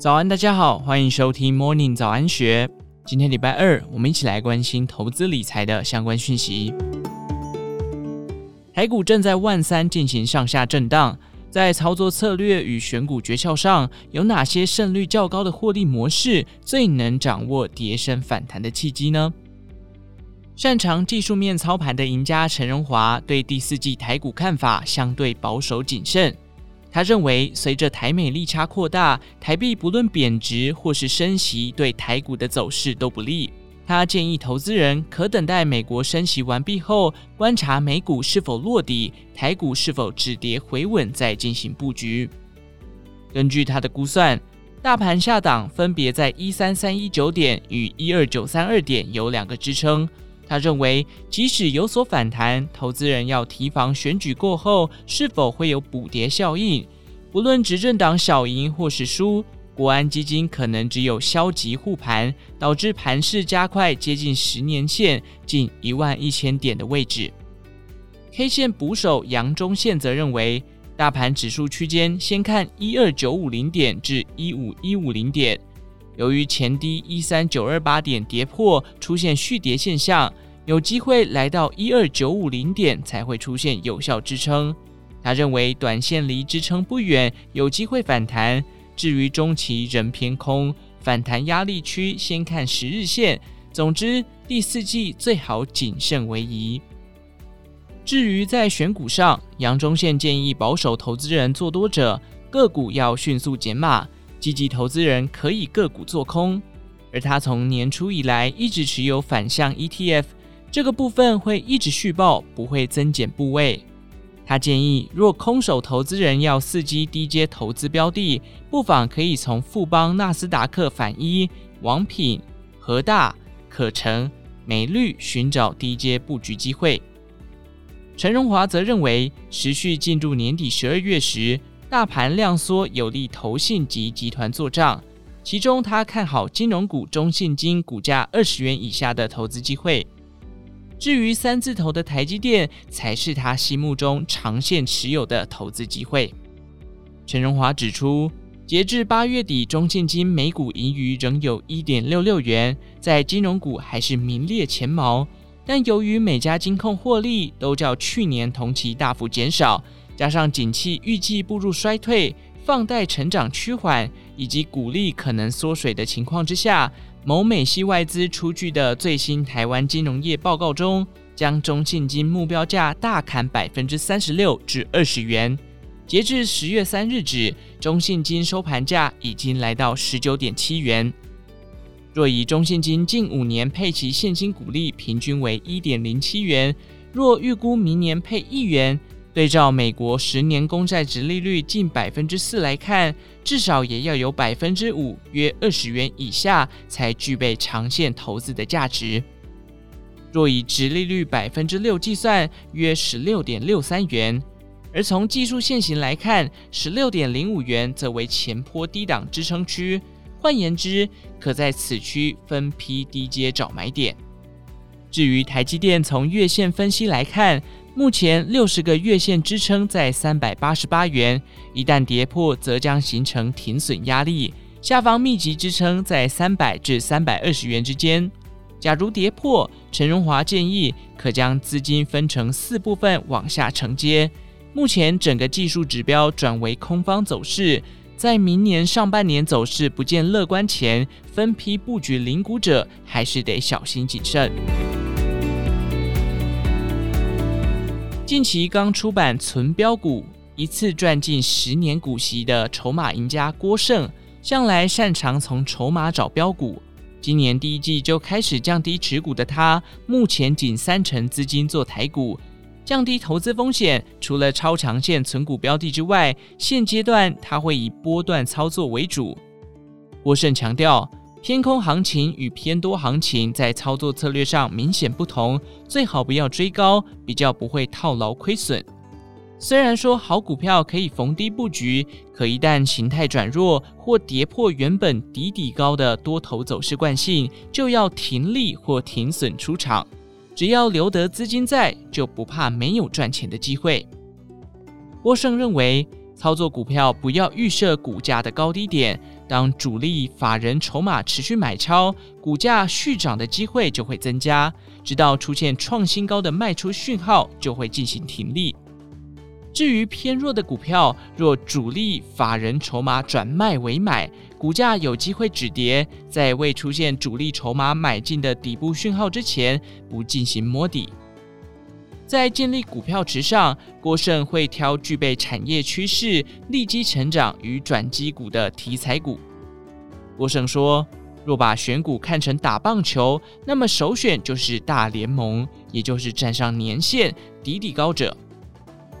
早安，大家好，欢迎收听 Morning 早安学。今天礼拜二，我们一起来关心投资理财的相关讯息。台股正在万三进行上下震荡，在操作策略与选股诀窍上，有哪些胜率较高的获利模式，最能掌握跌升反弹的契机呢？擅长技术面操盘的赢家陈荣华对第四季台股看法相对保守谨慎。他认为，随着台美利差扩大，台币不论贬值或是升息，对台股的走势都不利。他建议投资人可等待美国升息完毕后，观察美股是否落底，台股是否止跌回稳，再进行布局。根据他的估算，大盘下档分别在一三三一九点与一二九三二点有两个支撑。他认为，即使有所反弹，投资人要提防选举过后是否会有补跌效应。不论执政党小赢或是输，国安基金可能只有消极护盘，导致盘势加快接近十年线近一万一千点的位置。K 线捕手杨忠宪则认为，大盘指数区间先看一二九五零点至一五一五零点。由于前低一三九二八点跌破，出现续跌现象，有机会来到一二九五零点才会出现有效支撑。他认为短线离支撑不远，有机会反弹。至于中期仍偏空，反弹压力区先看十日线。总之，第四季最好谨慎为宜。至于在选股上，杨忠宪建议保守投资人做多者，个股要迅速减码。积极投资人可以个股做空，而他从年初以来一直持有反向 ETF，这个部分会一直续报，不会增减部位。他建议，若空手投资人要伺机低阶投资标的，不妨可以从富邦纳斯达克反一、王品、和大、可成、美绿寻找低阶布局机会。陈荣华则认为，持续进入年底十二月时。大盘量缩有利投信及集团做账，其中他看好金融股中信金股价二十元以下的投资机会。至于三字头的台积电，才是他心目中长线持有的投资机会。陈荣华指出，截至八月底，中信金每股盈余仍有一点六六元，在金融股还是名列前茅。但由于每家金控获利都较去年同期大幅减少。加上景气预计步入衰退，放贷成长趋缓，以及股利可能缩水的情况之下，某美系外资出具的最新台湾金融业报告中，将中信金目标价大砍百分之三十六至二十元。截至十月三日止，中信金收盘价已经来到十九点七元。若以中信金近五年配齐现金股利平均为一点零七元，若预估明年配一元。对照美国十年公债殖利率近百分之四来看，至少也要有百分之五，约二十元以下才具备长线投资的价值。若以殖利率百分之六计算，约十六点六三元。而从技术线型来看，十六点零五元则为前坡低档支撑区，换言之，可在此区分批低阶找买点。至于台积电，从月线分析来看，目前六十个月线支撑在三百八十八元，一旦跌破，则将形成停损压力。下方密集支撑在三百至三百二十元之间。假如跌破，陈荣华建议可将资金分成四部分往下承接。目前整个技术指标转为空方走势，在明年上半年走势不见乐观前，分批布局零股者还是得小心谨慎。近期刚出版《存标股》，一次赚进十年股息的筹码赢家郭胜，向来擅长从筹码找标股。今年第一季就开始降低持股的他，目前仅三成资金做台股，降低投资风险。除了超长线存股标的之外，现阶段他会以波段操作为主。郭胜强调。偏空行情与偏多行情在操作策略上明显不同，最好不要追高，比较不会套牢亏损。虽然说好股票可以逢低布局，可一旦形态转弱或跌破原本底底高的多头走势惯性，就要停利或停损出场。只要留得资金在，就不怕没有赚钱的机会。郭胜认为，操作股票不要预设股价的高低点。当主力法人筹码持续买超，股价续涨的机会就会增加，直到出现创新高的卖出讯号，就会进行停利。至于偏弱的股票，若主力法人筹码转卖为买，股价有机会止跌，在未出现主力筹码买进的底部讯号之前，不进行摸底。在建立股票池上，郭胜会挑具备产业趋势、利基成长与转机股的题材股。郭胜说：“若把选股看成打棒球，那么首选就是大联盟，也就是站上年线、底底高者；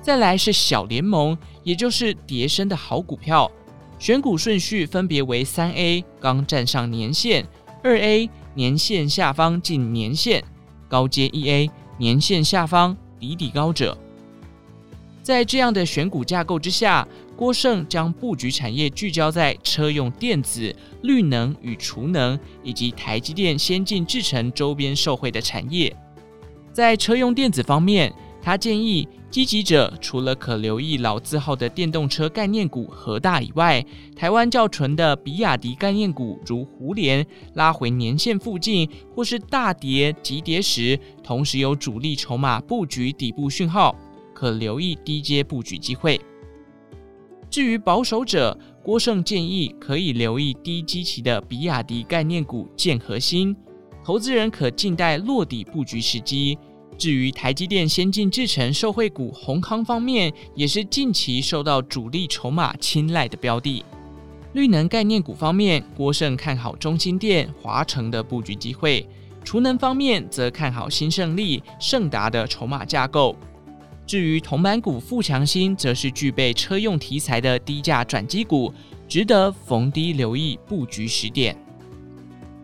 再来是小联盟，也就是叠升的好股票。选股顺序分别为：三 A 刚站上年线，二 A 年线下方近年线，高阶一 A。”年线下方底底高者，在这样的选股架构之下，郭胜将布局产业聚焦在车用电子、绿能与储能，以及台积电先进制程周边受惠的产业。在车用电子方面，他建议积极者除了可留意老字号的电动车概念股和大以外，台湾较纯的比亚迪概念股如胡连拉回年线附近，或是大跌急跌时，同时有主力筹码布局底部讯号，可留意低阶布局机会。至于保守者，郭胜建议可以留意低基期的比亚迪概念股建和兴，投资人可静待落底布局时机。至于台积电先进制程受惠股宏康方面，也是近期受到主力筹码青睐的标的。绿能概念股方面，郭胜看好中兴电、华城的布局机会；储能方面，则看好新胜利、盛达的筹码架构。至于铜板股富强兴，则是具备车用题材的低价转机股，值得逢低留意布局时点。